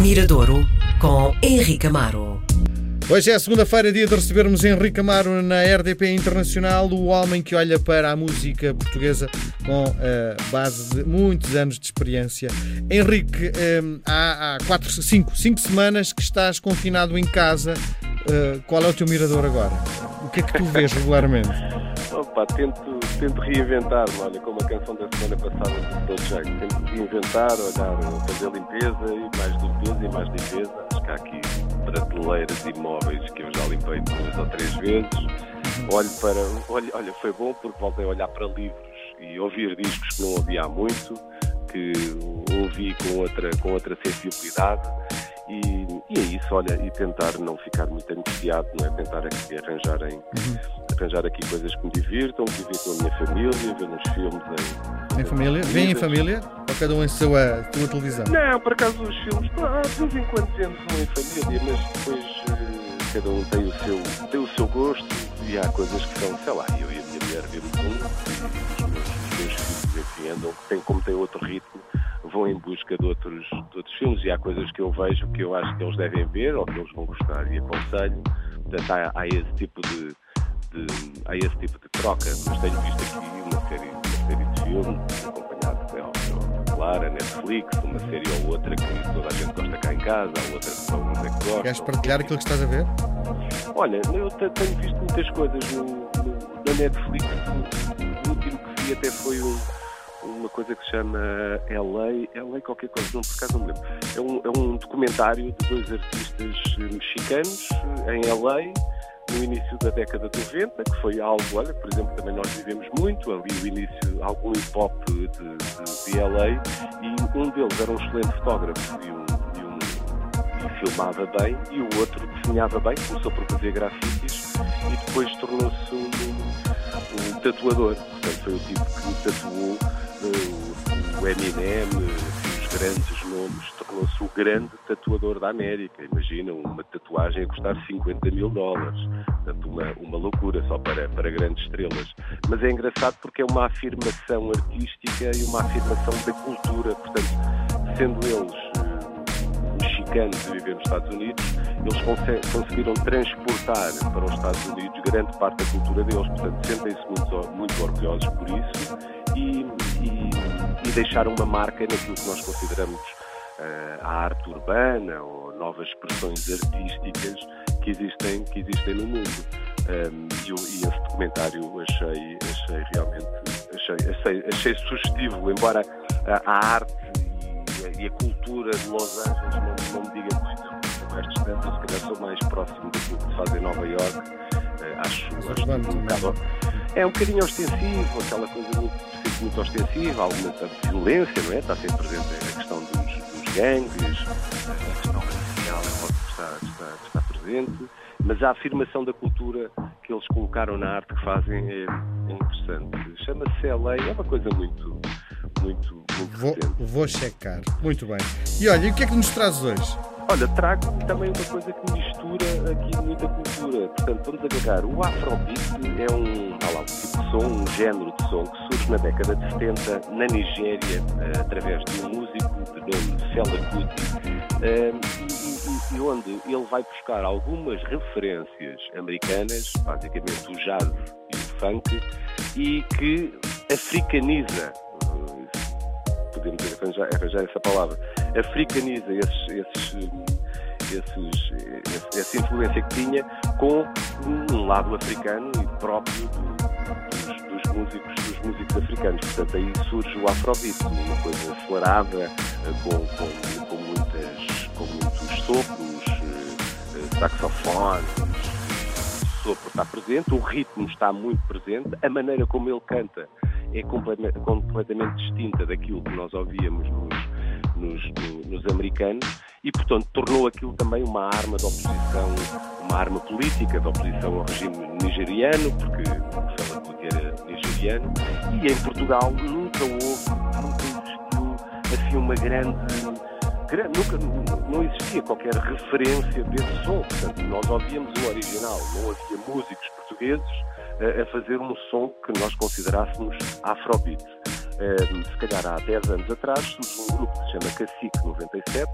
Miradouro com Henrique Amaro. Hoje é segunda-feira, dia de recebermos Henrique Amaro na RDP Internacional, o homem que olha para a música portuguesa com a base de muitos anos de experiência. Henrique, hum, há, há quatro, cinco, cinco semanas que estás confinado em casa. Uh, qual é o teu mirador agora? O que é que tu vês regularmente? Opa, tento, tento reinventar-me, olha, como a canção da semana passada do Jack. Tento reinventar, olhar, fazer limpeza e mais limpeza e mais limpeza. Acho que há aqui prateleiras e móveis que eu já limpei duas ou três vezes. Olho para. Olha, olha, foi bom porque voltei a olhar para livros e ouvir discos que não ouvia há muito, que ouvi com outra, com outra sensibilidade. E, e é isso, olha, e tentar não ficar muito angustiado, não é? Tentar aqui arranjar, em, uhum. Arranjar aqui coisas que me divirtam, divirtam a minha família, ver uns filmes em. Em família? Vem em família? Ou cada um em sua, sua televisão? Não, por acaso os filmes, de vez em quando vemos um em família, mas depois uh, cada um tem o, seu, tem o seu gosto e há coisas que são, sei lá, eu e a minha mulher vemos um, e os meus, os meus filhos, enfim, andam, tem, como tem outro ritmo vão em busca de outros, de outros filmes e há coisas que eu vejo que eu acho que eles devem ver ou que eles vão gostar e aconselho. Portanto, há, há esse tipo de, de, há esse tipo de troca, mas tenho visto aqui uma série, uma série de filmes acompanhado, é óbvio, claro, a Netflix, uma série ou outra que toda a gente gosta cá em casa, a outra que não é que gosta. Queres partilhar aquilo que estás a ver? Olha, eu tenho visto muitas coisas no, no, na Netflix. O último que vi até foi um uma coisa que se chama LA, LA qualquer coisa, não por acaso não me lembro. É um, é um documentário de dois artistas mexicanos em LA, no início da década de 90, que foi algo, olha, por exemplo, também nós vivemos muito ali o início, algum hip hop de, de, de LA, e um deles era um excelente fotógrafo e, um, filmava bem, e o outro desenhava bem, começou por fazer grafites e depois tornou-se um, um, tatuador. Portanto, foi o tipo que tatuou o Eminem, os grandes nomes, tornou-se o grande tatuador da América. Imagina uma tatuagem a custar 50 mil dólares. Portanto, uma, uma loucura só para, para grandes estrelas. Mas é engraçado porque é uma afirmação artística e uma afirmação da cultura. Portanto, sendo eles eh, mexicanos a viver nos Estados Unidos, eles conseguiram transportar para os Estados Unidos grande parte da cultura deles. Portanto, sentem-se muito, muito orgulhosos por isso e, e, e deixar uma marca naquilo que nós consideramos a arte urbana ou novas expressões artísticas que existem, que existem no mundo. Um, e, e, esse documentário achei, achei realmente achei, achei, achei sugestivo, embora a, a arte e a, e a, cultura de Los Angeles não, não me diga muito, sou mais distante, se calhar sou mais próximo daquilo que se faz em Nova York. Uh, acho, acho um bocado, é um bocadinho ostensivo, aquela coisa muito muito ostensiva, alguma violência, não é? Está sempre presente a questão dos gangues, a questão racial é óbvio que está, está, está presente, mas a afirmação da cultura que eles colocaram na arte que fazem é, é interessante. Chama-se LA, é uma coisa muito, muito, muito vou, vou checar. Muito bem. E olha, e o que é que nos traz hoje? Olha, trago também uma coisa que mistura aqui muita cultura. Portanto, vamos agarrar. O Afrobeat é um, ah lá, um tipo de som, um género de som que surge na década de 70 na Nigéria, uh, através de um músico de nome Fela Kuti, uh, e, e, onde ele vai buscar algumas referências americanas, basicamente o jazz e o funk, e que africaniza podemos arranjar, arranjar essa palavra, africaniza esses, esses, esses, essa influência que tinha com um lado africano e próprio do, dos, dos, músicos, dos músicos africanos. Portanto, aí surge o Afrobeat, uma coisa acelerada, com, com, com, muitas, com muitos sopros, eh, saxofones, o sopro está presente, o ritmo está muito presente, a maneira como ele canta é completamente distinta daquilo que nós ouvíamos nos, nos, nos, americanos e, portanto, tornou aquilo também uma arma de oposição, uma arma política de oposição ao regime nigeriano, porque o Kuti era nigeriano, e em Portugal nunca houve, nunca existiu assim uma grande nunca não existia qualquer referência desse som. Portanto, nós ouvíamos o original, não havia músicos portugueses a fazer um som que nós considerássemos afrobeat. Se calhar há 10 anos atrás, surge um grupo que se chama Cacique 97,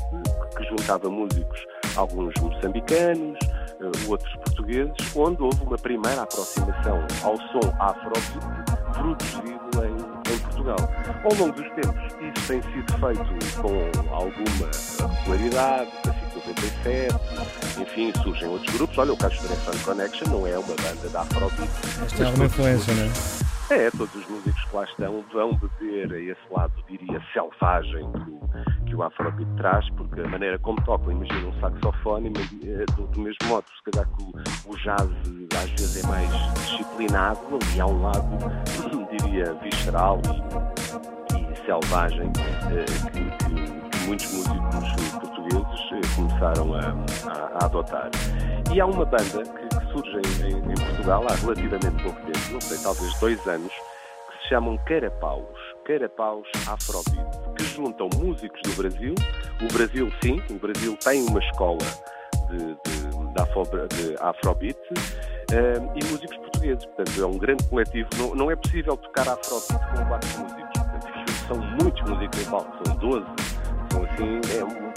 que juntava músicos, alguns moçambicanos, eh, outros portugueses, onde houve uma primeira aproximação ao som afrobeat produzido em, em Portugal. Ao longo dos tempos, isso tem sido feito com alguma regularidade, Cacique 97, enfim, surgem outros grupos. Olha, o Castro Fun Connection não é uma banda da afrobeat. Mas tem alguma influência, não é? É, todos os músicos que lá estão vão beber a esse lado, diria, selvagem que que o Afrobeat traz, porque a maneira como tocam, imagina um saxofone, eh, do, do mesmo modo, se calhar que o, o jazz às vezes é mais disciplinado, ali há um lado, diria, visceral e, e selvagem eh, que, que, que, muitos músicos portugueses eh, começaram a, a, a adotar. E há uma banda que surge em, em, Portugal há relativamente pouco tempo, não sei, talvez dois anos, que se chamam Carapaus. Carapaus Afrobeat, que juntam músicos do Brasil. O Brasil, sim, o Brasil tem uma escola de, de, de, afro, de Afrobeat um, e músicos portugueses. Portanto, é um grande coletivo. Não, não é possível tocar Afrobeat com quatro músicos. Portanto, são muitos músicos em palco, são 12. São assim,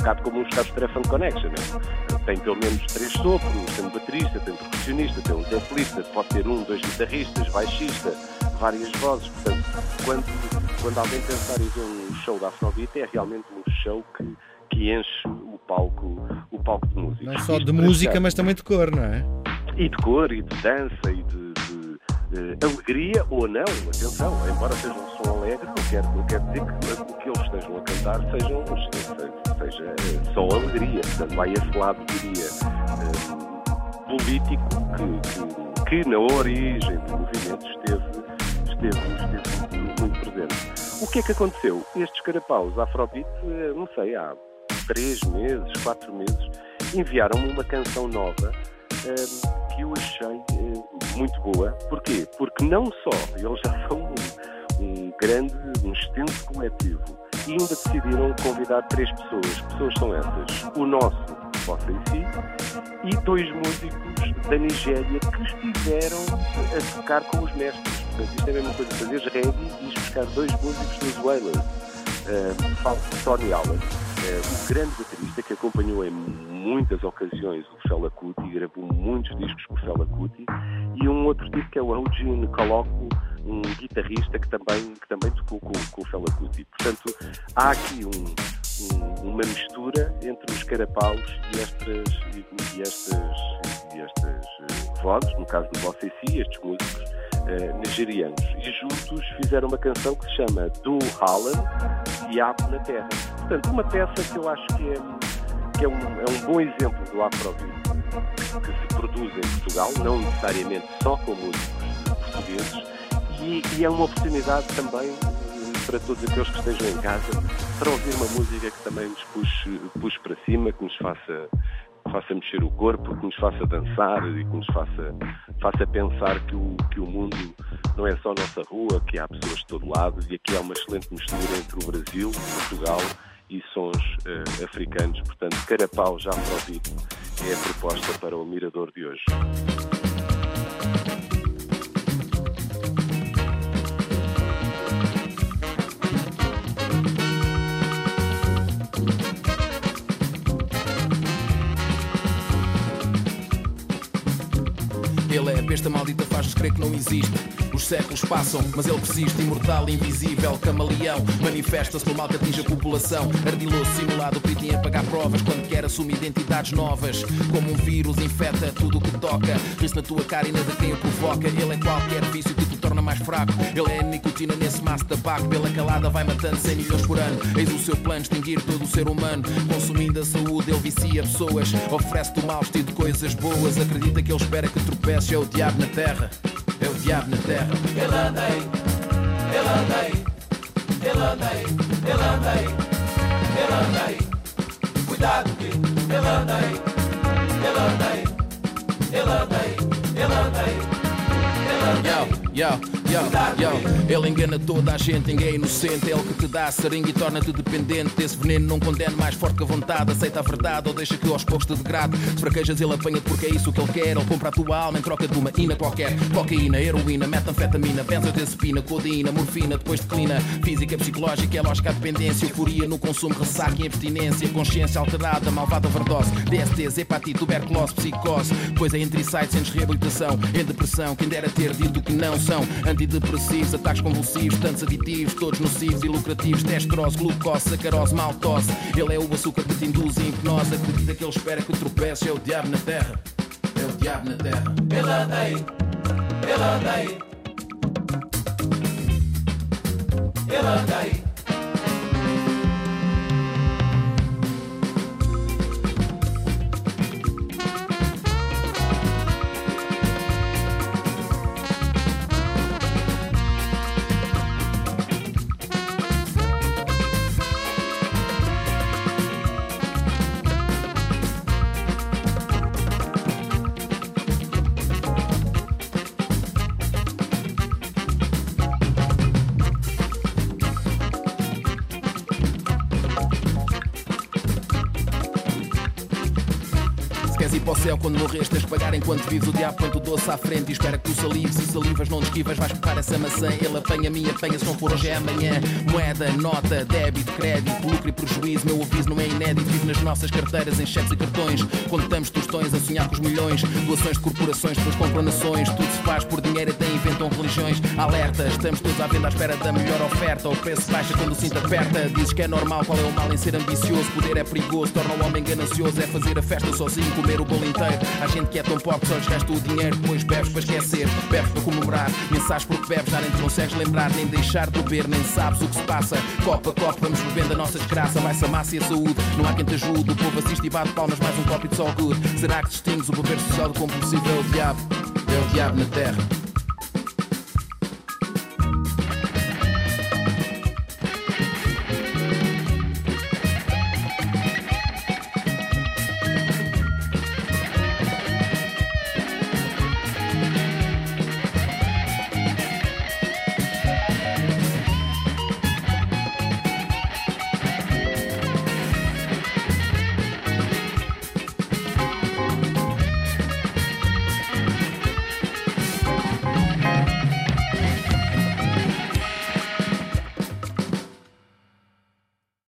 bocado como os casos de Telefone Connection. Né? Tem pelo menos três sopros, tem um baterista, tem um percussionista, tem um templista, pode ter um, dois guitarristas, baixista, várias vozes. Portanto, quando, quando alguém pensar em ver um show da Afrobeat, é realmente um show que, que enche o palco, o palco de música. Não é só de música, mas também de cor, não é? E de cor, e de dança, e de, de alegria ou não, atenção, embora seja um som alegre, não quer, não quer dizer que o que eles estejam a cantar sejam, seja, seja eh, só alegria. Portanto, vai esse lado, diria, um, político que, que, que, na origem do movimento esteve, esteve, esteve muito, presente. O que é que aconteceu? Estes carapaus Afrobeat, eh, não sei, há três meses, quatro meses, enviaram-me uma canção nova um, que eu achei muito boa. Porquê? Porque não só eles já são um, um grande, um extenso coletivo e ainda decidiram convidar três pessoas. Pessoas são essas? O nosso, Bossa em Si, e dois músicos da Nigéria que estiveram a tocar com os mestres. Portanto, isto é a mesma coisa, fazeres reggae e buscar dois músicos dos Wailers. Uh, falo de Tony Allen, uh, o grande baterista que acompanhou em muitas ocasiões o Fela Kuti, gravou muitos discos com o Fela Kuti, e um outro tipo que é o Eugene Coloco, um guitarrista que também, que também tocou com, com o Fela Kuti. Portanto, há aqui um, um, uma mistura entre os carapaus e estas, e, estas, e estas uh, vozes, no caso do Bossa Si, estes músicos uh, nigerianos. E juntos fizeram uma canção que se chama Do Holland e Apo na Terra. Portanto, uma peça que eu acho que é que é um, é um bom exemplo do afrobeat que se produz em Portugal, não necessariamente só com músicos portugueses, e, e, é uma oportunidade também eh, para todos aqueles que estejam em casa para ouvir uma música que também nos puxe, puxe para cima, que nos faça, faça mexer o corpo, que nos faça dançar e que nos faça, faça pensar que o, que o mundo não é só nossa rua, que há pessoas de todo lado e aqui há uma excelente mistura entre o Brasil, Portugal e sons uh, africanos. Portanto, Carapau já Afrodite é a proposta para o Mirador de hoje. Besta maldita, faz-nos crer que não existe. Os séculos passam, mas ele persiste, imortal, invisível, camaleão. Manifesta-se pelo mal que atinge a população. Ardiloso, simulado, perito em apagar provas quando quer assumir identidades novas. Como um vírus, infeta tudo o que toca. Ri-se na tua cara e nada quem o provoca. Ele é qualquer vício que te torna mais fraco. Ele é a nicotina nesse maço de tabaco. Pela calada vai matando 100 milhões por ano. Eis o seu plano, extinguir todo o ser humano. Consumindo a saúde, ele vicia pessoas. Oferece-te o mal vestido de coisas boas. Acredita que ele espera que tropece. É o diabo na terra é o diabo na terra. Ele anda aí, ele anda aí, ele anda aí, ele anda aí, ele anda aí. Cuidado que ele anda aí, ele anda aí, ele anda aí, ele anda aí. Yo, yo. Yo, yo. Ele engana toda a gente, ninguém é inocente. É ele que te dá a seringa e torna-te dependente. Desse veneno não condena mais forte que a vontade. Aceita a verdade ou deixa que aos poucos te degrade. Se fraquejas, ele apanha porque é isso que ele quer. Ele compra a tua alma em troca de uma ina qualquer. Cocaína, heroína, metanfetamina, benzodiazepina, codeína, morfina, depois declina. Física, psicológica, é lógica, a dependência. Euforia no consumo, ressaca e abstinência. Consciência alterada, malvada overdose. DSTs, hepatite, tuberculose, psicose. Depois é entre sites, sem reabilitação. Em depressão, quem dera ter dito que não são. Antidepressivos, ataques convulsivos, tantos aditivos, todos nocivos e lucrativos. Testrose, glucose, sacarose, maltose. Ele é o açúcar que te induz em hipnose. Acredita que ele espera que tropeces. É o diabo na terra. É o diabo na terra. Ele anda aí. Ele anda aí. Ele anda aí. Para o céu quando morres, tens de pagar enquanto vives. O diabo põe o doce à frente e espera que tu salives. Se salivas, não te esquivas, vais cortar essa maçã. Ele apanha-me, apanha, se não for hoje é amanhã. Moeda, nota, débito, crédito, lucro e prejuízo. Meu aviso não é inédito. Vive nas nossas carteiras, em cheques e cartões. Contamos tostões a sonhar com os milhões. Doações de corporações, depois compram nações. Tudo se faz por dinheiro, até inventam religiões. Alerta, estamos todos à venda à espera da melhor oferta. O preço baixa quando o cinto aperta. Dizes que é normal, qual é o mal em ser ambicioso? Poder é perigoso, torna o homem ganancioso. É fazer a festa sozinho, comer o bolo inteiro. Há gente que é tão pobre só lhes gasta o dinheiro. Depois bebes para esquecer, bebes para comemorar. Mensagens porque bebes, já nem te consegues lembrar, nem deixar de beber, nem sabes o que se passa. Copa, copa, vamos bebendo a nossa desgraça. Vai-se a massa e a saúde, não há quem te ajude. O povo assiste e bate palmas, mais um copo de all good. Será que distingues o beber social do compulsivo? É o diabo, é o diabo na terra.